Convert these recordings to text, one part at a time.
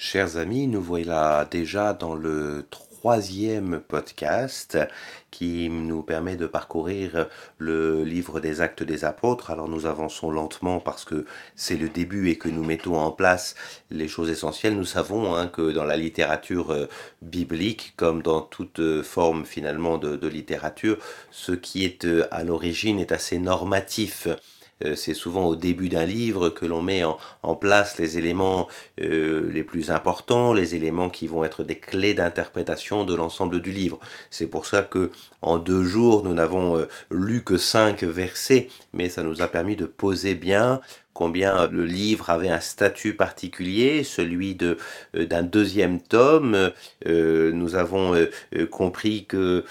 Chers amis, nous voilà déjà dans le troisième podcast qui nous permet de parcourir le livre des actes des apôtres. Alors nous avançons lentement parce que c'est le début et que nous mettons en place les choses essentielles. Nous savons hein, que dans la littérature euh, biblique, comme dans toute forme finalement de, de littérature, ce qui est euh, à l'origine est assez normatif. Euh, c'est souvent au début d'un livre que l'on met en, place les éléments euh, les plus importants, les éléments qui vont être des clés d'interprétation de l'ensemble du livre. C'est pour ça que en deux jours, nous n'avons euh, lu que cinq versets, mais ça nous a permis de poser bien combien le livre avait un statut particulier, celui de euh, d'un deuxième tome. Euh, nous avons euh, compris que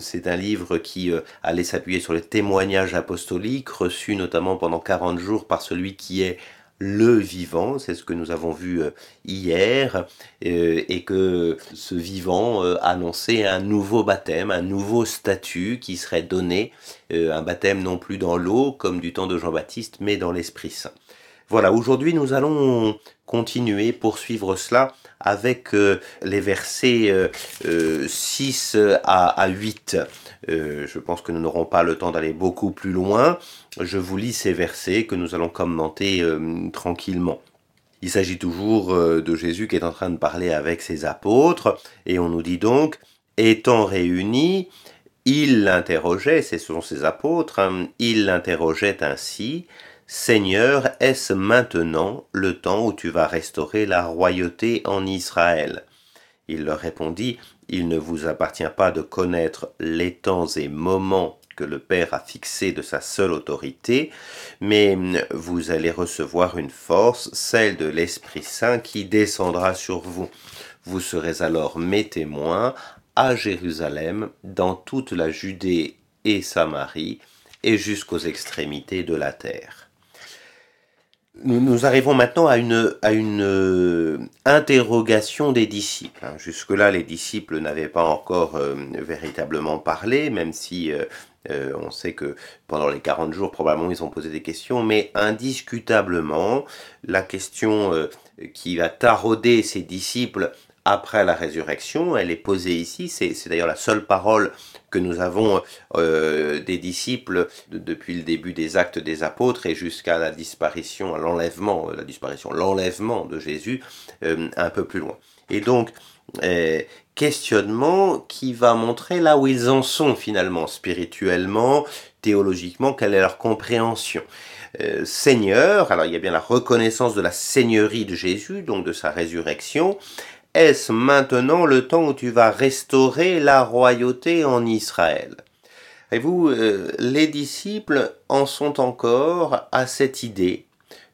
c'est un livre qui allait s'appuyer sur les témoignages apostoliques reçus notamment pendant 40 jours par celui qui est le vivant, c'est ce que nous avons vu euh, hier, euh, et que ce vivant euh, annonçait un nouveau baptême, un nouveau statut qui serait donné, un baptême non plus dans l'eau comme du temps de Jean-Baptiste, mais dans l'Esprit Saint. Voilà, aujourd'hui nous allons continuer, poursuivre cela avec les versets 6 à 8. je pense que nous n'aurons pas le temps d'aller beaucoup plus loin je vous lis ces versets que nous allons commenter euh, tranquillement. Il s'agit toujours euh, de Jésus qui est en train de parler avec ses apôtres, et on nous dit donc, étant réunis, il l'interrogeait, ce sont ses apôtres, hein, il l'interrogeait ainsi, Seigneur, est-ce maintenant le temps où tu vas restaurer la royauté en Israël? Il leur répondit, Il ne vous appartient pas de connaître les temps et moments que le Père a fixé de sa seule autorité, mais vous allez recevoir une force, celle de l'Esprit Saint qui descendra sur vous. Vous serez alors mes témoins à Jérusalem, dans toute la Judée et Samarie, et jusqu'aux extrémités de la terre. Nous, arrivons maintenant à une, à une euh, interrogation des disciples. Hein. Jusque-là, les disciples n'avaient pas encore euh, véritablement parlé, même si euh, on sait que pendant les 40 jours, probablement, ils ont posé des questions, mais indiscutablement, la question qui va tarauder ses disciples après la résurrection, elle est posée ici. C'est d'ailleurs la seule parole que nous avons euh, des disciples depuis le début des actes des apôtres et jusqu'à la disparition, l'enlèvement, la disparition, l'enlèvement de Jésus un peu plus loin. Et donc, questionnement qui va montrer là où ils en sont finalement, spirituellement, théologiquement, quelle est leur compréhension. Euh, Seigneur, alors il y a bien la reconnaissance de la seigneurie de Jésus, donc de sa résurrection. Est-ce maintenant le temps où tu vas restaurer la royauté en Israël? Et vous, euh, les disciples en sont encore à cette idée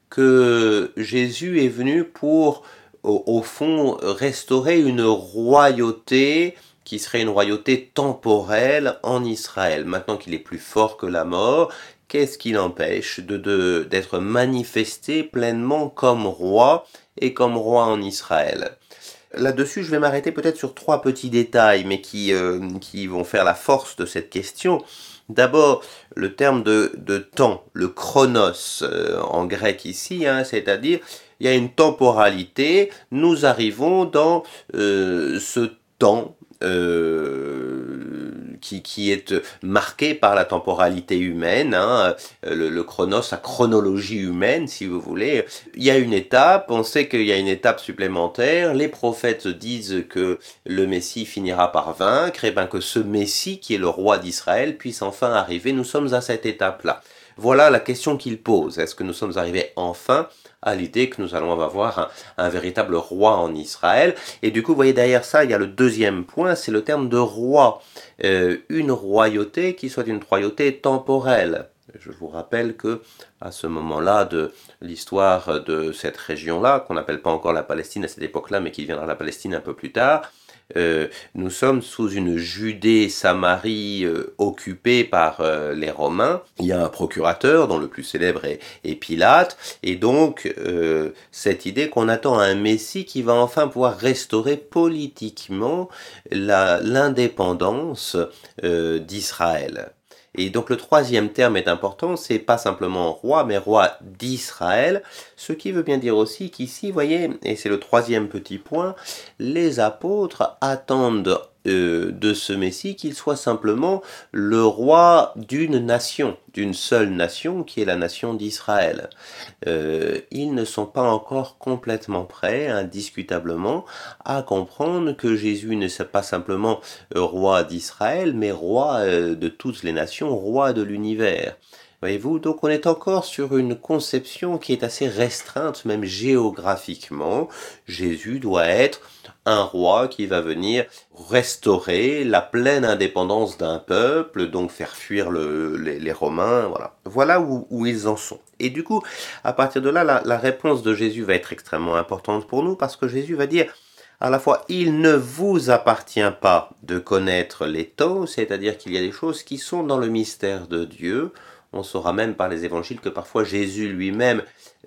que Jésus est venu pour au, fond, restaurer une royauté qui serait une royauté temporelle en Israël. Maintenant qu'il est plus fort que la mort, qu'est-ce qui l'empêche de, d'être manifesté pleinement comme roi et comme roi en Israël? Là-dessus, je vais m'arrêter peut-être sur trois petits détails, mais qui, euh, qui vont faire la force de cette question. D'abord, le terme de, de, temps, le chronos euh, en grec ici, hein, c'est-à-dire il y a une temporalité, nous arrivons dans euh, ce temps qui, est marqué par la temporalité humaine, hein, le, le, chronos, la chronologie humaine, si vous voulez. Il y a une étape, on sait qu'il y a une étape supplémentaire, les prophètes disent que le Messie finira par vaincre, et bien que ce Messie, qui est le roi d'Israël, puisse enfin arriver. Nous sommes à cette étape-là. Voilà la question qu'il pose. Est-ce que nous sommes arrivés enfin à l'idée que nous allons avoir un, véritable roi en Israël. Et du coup, vous voyez derrière ça, il y a le deuxième point, c'est le terme de roi. Euh, une royauté qui soit une royauté temporelle. Je vous rappelle que à ce moment-là de l'histoire de cette région-là, qu'on n'appelle pas encore la Palestine à cette époque-là, mais qui deviendra la Palestine un peu plus tard, euh, nous sommes sous une Judée-Samarie euh, occupée par euh, les Romains. Il y a un procurateur dont le plus célèbre est, Pilate, et donc cette idée qu'on attend un Messie qui va enfin pouvoir restaurer politiquement l'indépendance d'Israël. Et donc le troisième terme est important, c'est pas simplement roi, mais roi d'Israël, ce qui veut bien dire aussi qu'ici, voyez, et c'est le troisième petit point, les apôtres attendent euh, de ce Messie qu'il soit simplement le roi d'une nation, d'une seule nation qui est la nation d'Israël. Euh, ils ne sont pas encore complètement prêts, indiscutablement, à comprendre que Jésus ne n'est pas simplement euh, roi d'Israël, mais roi de toutes les nations, roi de l'univers. Voyez-vous, donc on est encore sur une conception qui est assez restreinte, même géographiquement. Jésus doit être un roi qui va venir restaurer la pleine indépendance d'un peuple, donc faire fuir les, Romains, voilà. Voilà où, ils en sont. Et du coup, à partir de là, la, réponse de Jésus va être extrêmement importante pour nous parce que Jésus va dire à la fois, il ne vous appartient pas de connaître les temps, c'est-à-dire qu'il y a des choses qui sont dans le mystère de Dieu. On saura même par les évangiles que parfois Jésus lui-même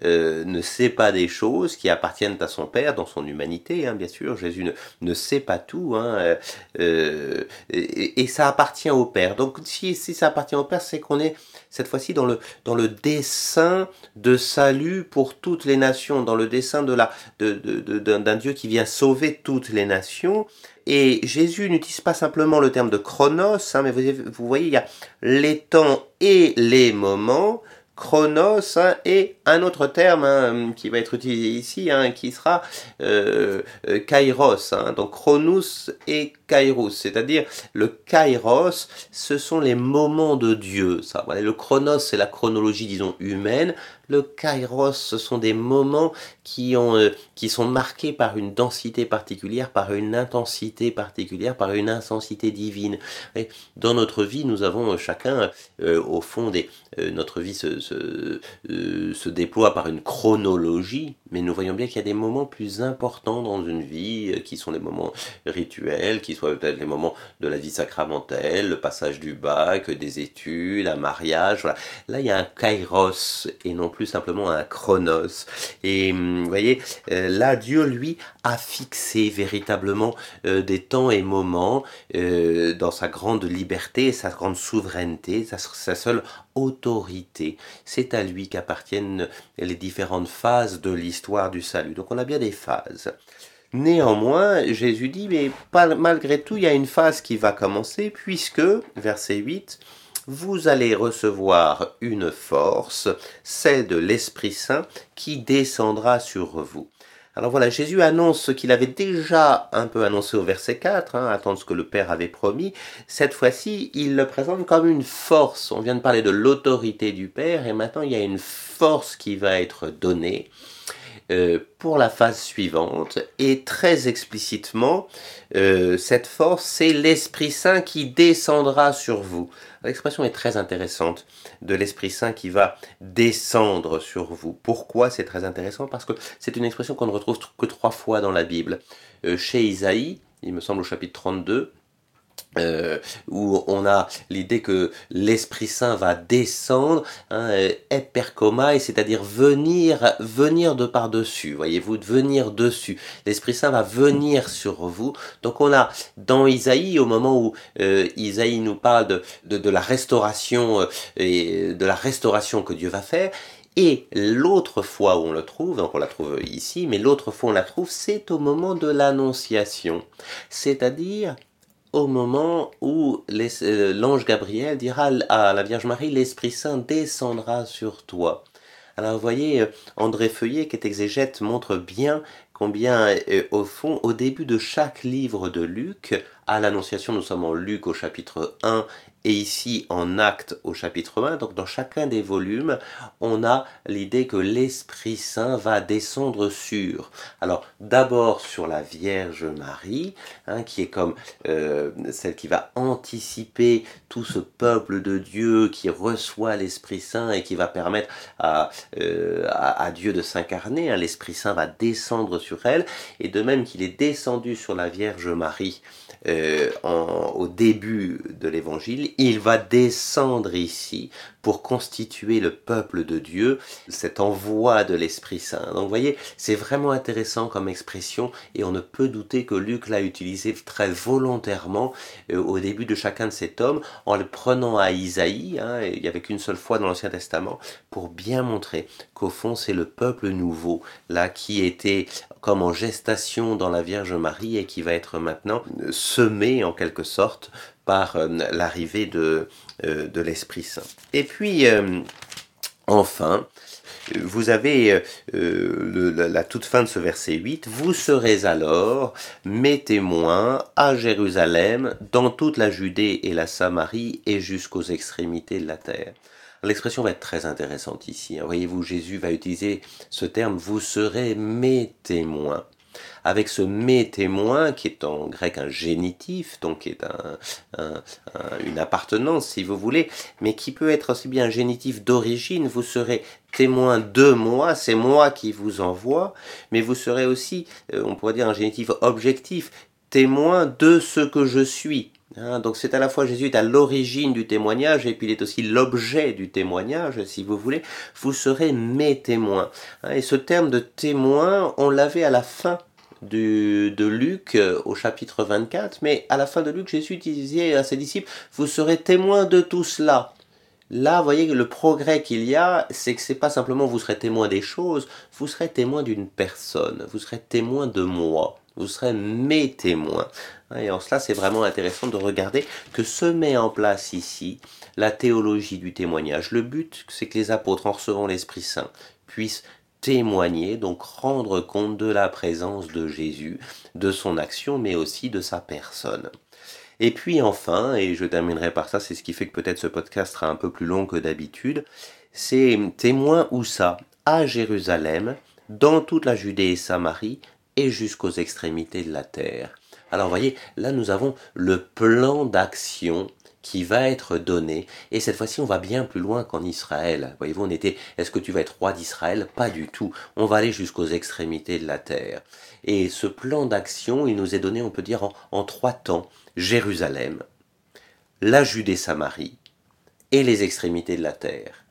euh, ne sait pas des choses qui appartiennent à son Père dans son humanité, hein, bien sûr. Jésus ne, sait pas tout, hein, euh, euh, et, ça appartient au Père. Donc si, si ça appartient au Père, c'est qu'on est cette fois-ci dans le, dans le dessein de salut pour toutes les nations, dans le dessein de la, de, de, d'un Dieu qui vient sauver toutes les nations. Et Jésus n'utilise pas simplement le terme de chronos, hein, mais vous, vous voyez, il y a les temps et les moments chronos hein, et un autre terme hein, qui va être utilisé ici hein, qui sera euh, euh kairos donc chronos et c'est-à-dire le kairos ce sont les moments de Dieu ça le chronos c'est la chronologie disons humaine le kairos, ce sont des moments qui, ont, euh, qui sont marqués par une densité particulière, par une intensité particulière, par une intensité divine. Et dans notre vie, nous avons euh, chacun, euh, au fond, des, notre vie se, se, se, déploie par une chronologie, mais nous voyons bien qu'il y a des moments plus importants dans une vie, qui sont les moments rituels, qui sont peut-être les moments de la vie sacramentelle, le passage du bac, des études, un mariage. Voilà. Là, il y a un kairos et non plus simplement un chronos. Et hum, vous voyez, euh, là, Dieu, lui, a fixé véritablement euh, des temps et moments euh, dans sa grande liberté, sa grande souveraineté, sa seule autorité. C'est à lui qu'appartiennent les différentes phases de l'histoire du salut. Donc on a bien des phases. Néanmoins, Jésus dit, mais malgré tout, il y a une phase qui va commencer, puisque, verset 8, vous allez recevoir une force, celle de l'Esprit Saint, qui descendra sur vous. Alors voilà, Jésus annonce ce qu'il avait déjà un peu annoncé au verset 4, hein, attendre ce que le Père avait promis. Cette fois-ci, il le présente comme une force. On vient de parler de l'autorité du Père et maintenant il y a une force qui va être donnée. Euh, pour la phase suivante et très explicitement euh, cette force c'est l'Esprit Saint qui descendra sur vous. L'expression est très intéressante de l'Esprit Saint qui va descendre sur vous. Pourquoi c'est très intéressant? Parce que c'est une expression qu'on ne retrouve que trois fois dans la Bible. Euh, chez Isaïe, il me semble au chapitre 32, euh, où on a l'idée que l'Esprit Saint va descendre, hein, et c'est-à-dire venir, venir de par-dessus, voyez-vous, venir dessus. L'Esprit Saint va venir sur vous. Donc on a dans Isaïe, au moment où euh, Isaïe nous parle de, de, la restauration, euh, et de la restauration que Dieu va faire, et l'autre fois où on le trouve, donc on la trouve ici, mais l'autre fois où on la trouve, c'est au moment de l'annonciation. C'est-à-dire au moment où euh, l'ange Gabriel dira à la Vierge Marie, l'Esprit Saint descendra sur toi. Alors vous voyez, euh, André Feuillet, qui est exégète, montre bien combien, euh, au fond, au début de chaque livre de Luc, à l'Annonciation, nous sommes en Luc au chapitre 1 et ici en acte au chapitre 1. Donc dans chacun des volumes, on a l'idée que l'Esprit Saint va descendre sur. Alors d'abord sur la Vierge Marie, hein, qui est comme euh, celle qui va anticiper tout ce peuple de Dieu qui reçoit l'Esprit Saint et qui va permettre à, euh, Dieu de s'incarner. Hein. L'Esprit Saint va descendre sur elle. Et de même qu'il est descendu sur la Vierge Marie, euh, au début de l'évangile, il va descendre ici pour constituer le peuple de Dieu, cet envoi de l'Esprit Saint. Donc vous voyez, c'est vraiment intéressant comme expression et on ne peut douter que Luc l'a utilisé très volontairement euh, au début de chacun de ces tomes en le prenant à Isaïe, hein, il n'y avait qu'une seule fois dans l'Ancien Testament, pour bien montrer qu'au fond c'est le peuple nouveau, là qui était comme en gestation dans la Vierge Marie et qui va être maintenant en quelque sorte par euh, l'arrivée de, euh, de l'Esprit Saint. Et puis, euh, enfin, vous avez la toute fin de ce verset 8, vous serez alors mes témoins à Jérusalem, dans toute la Judée et la Samarie et jusqu'aux extrémités de la terre. L'expression va être très intéressante ici. Hein. Voyez-vous, Jésus va utiliser ce terme, vous serez mes témoins avec ce mes témoin qui est en grec un génitif, donc qui est une appartenance si vous voulez, mais qui peut être aussi bien un génitif d'origine, vous serez témoin de moi, c'est moi qui vous envoie, mais vous serez aussi, euh, on pourrait dire un génitif objectif, témoin de ce que je suis. Hein. donc c'est à la fois Jésus est à l'origine du témoignage et puis il est aussi l'objet du témoignage, si vous voulez. Vous serez mes témoins. Hein. et ce terme de témoin, on l'avait à la fin de Luc euh, au chapitre 24, mais à la fin de Luc, Jésus disait à ses disciples, vous serez témoins de tout cela. Là, vous voyez, le progrès qu'il y a, c'est que c'est pas simplement vous serez témoin des choses, vous serez témoin d'une personne, vous serez témoin de moi, vous serez mes témoins. Et en cela, c'est vraiment intéressant de regarder que se met en place ici la théologie du témoignage. Le but, c'est que les apôtres, en recevant l'Esprit Saint, puissent témoigner, donc rendre compte de la présence de Jésus, de son action, mais aussi de sa personne. Et puis enfin, et je terminerai par ça, c'est ce qui fait que peut-être ce podcast sera un peu plus long que d'habitude, c'est témoin où ça À Jérusalem, dans toute la Judée et Samarie, et jusqu'aux extrémités de la terre. Alors voyez, là nous avons le plan d'action qui va être donné. Et cette fois-ci, on va bien plus loin qu'en Israël. Voyez-vous, on était, est-ce que tu vas être roi d'Israël? Pas du tout. On va aller jusqu'aux extrémités de la terre. Et ce plan d'action, il nous est donné, on peut dire, en, trois temps. Jérusalem, la Judée-Samarie et les extrémités de la terre.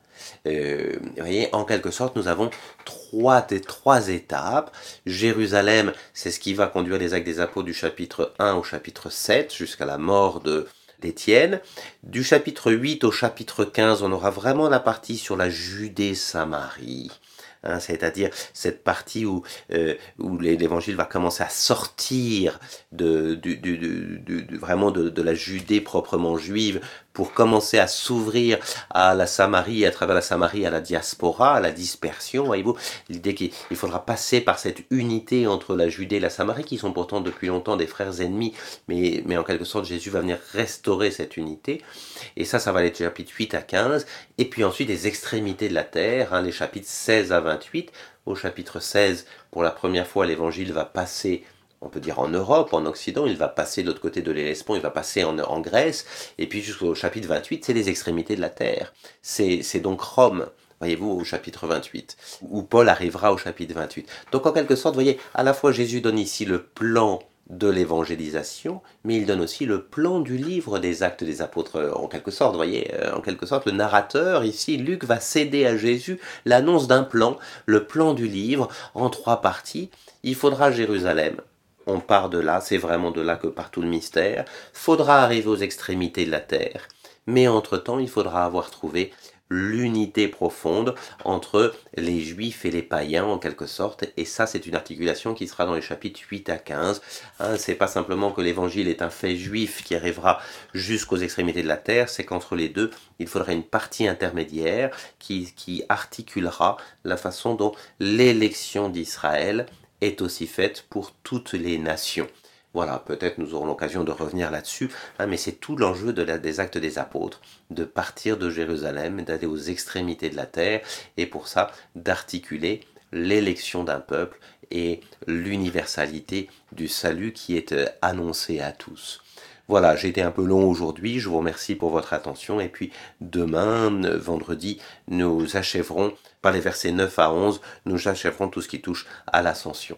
Euh, vous voyez, en quelque sorte, nous avons trois, trois étapes. Jérusalem, c'est ce qui va conduire les actes des apôtres du chapitre 1 au chapitre 7, jusqu'à la mort de, d'Étienne. Du chapitre 8 au chapitre 15, on aura vraiment la partie sur la Judée-Samarie. Hein, c'est-à-dire cette partie où, euh, où l'évangile va commencer à sortir de, du, vraiment de, de, la Judée proprement juive pour commencer à s'ouvrir à la Samarie, à travers la Samarie, à la diaspora, à la dispersion, voyez-vous, l'idée qu'il faudra passer par cette unité entre la Judée et la Samarie, qui sont pourtant depuis longtemps des frères ennemis, mais, mais en quelque sorte Jésus va venir restaurer cette unité, et ça, ça va aller du chapitre 8 à 15, et puis ensuite les extrémités de la terre, hein, les chapitres 16 à 28, au chapitre 16, pour la première fois, l'évangile va passer on peut dire en Europe, en Occident, il va passer de l'autre côté de l'Hellespont, il va passer en, en Grèce, et puis jusqu'au chapitre 28, c'est les extrémités de la terre. C'est donc Rome, voyez-vous, au chapitre 28, où Paul arrivera au chapitre 28. Donc en quelque sorte, voyez, à la fois Jésus donne ici le plan de l'évangélisation, mais il donne aussi le plan du livre des actes des apôtres, en quelque sorte, voyez, euh, en quelque sorte, le narrateur, ici, Luc, va céder à Jésus l'annonce d'un plan, le plan du livre, en trois parties. Il faudra Jérusalem, on part de là, c'est vraiment de là que part tout le mystère. Faudra arriver aux extrémités de la terre, mais entre-temps, il faudra avoir trouvé l'unité profonde entre les juifs et les païens en quelque sorte et ça c'est une articulation qui sera dans les chapitres 8 à 15 hein, c'est pas simplement que l'évangile est un fait juif qui arrivera jusqu'aux extrémités de la terre c'est qu'entre les deux il faudra une partie intermédiaire qui, qui articulera la façon dont l'élection d'Israël est aussi faite pour toutes les nations. Voilà, peut-être nous aurons l'occasion de revenir là-dessus, hein, mais c'est tout l'enjeu de des actes des apôtres, de partir de Jérusalem, d'aller aux extrémités de la terre, et pour ça d'articuler l'élection d'un peuple et l'universalité du salut qui est euh, annoncé à tous. Voilà, j'ai été un peu long aujourd'hui, je vous remercie pour votre attention et puis demain, vendredi, nous achèverons par les versets 9 à 11, nous achèverons tout ce qui touche à l'ascension.